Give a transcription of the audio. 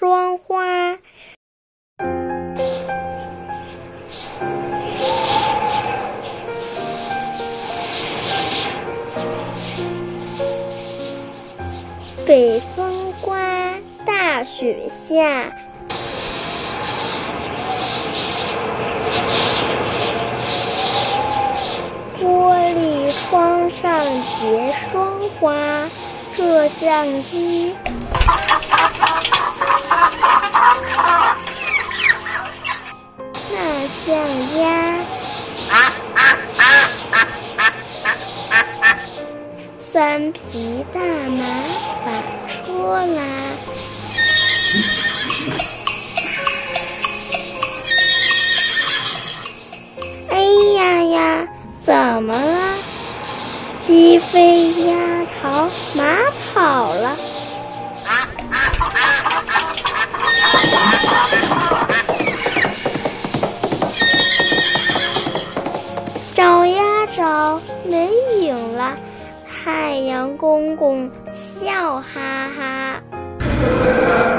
霜花。北风刮，大雪下。玻璃窗上结霜花，摄像机。那像鸭。三匹大马把车拉。哎呀呀，怎么了？鸡飞鸭逃，马跑了。啊醒了。太阳公公笑哈哈。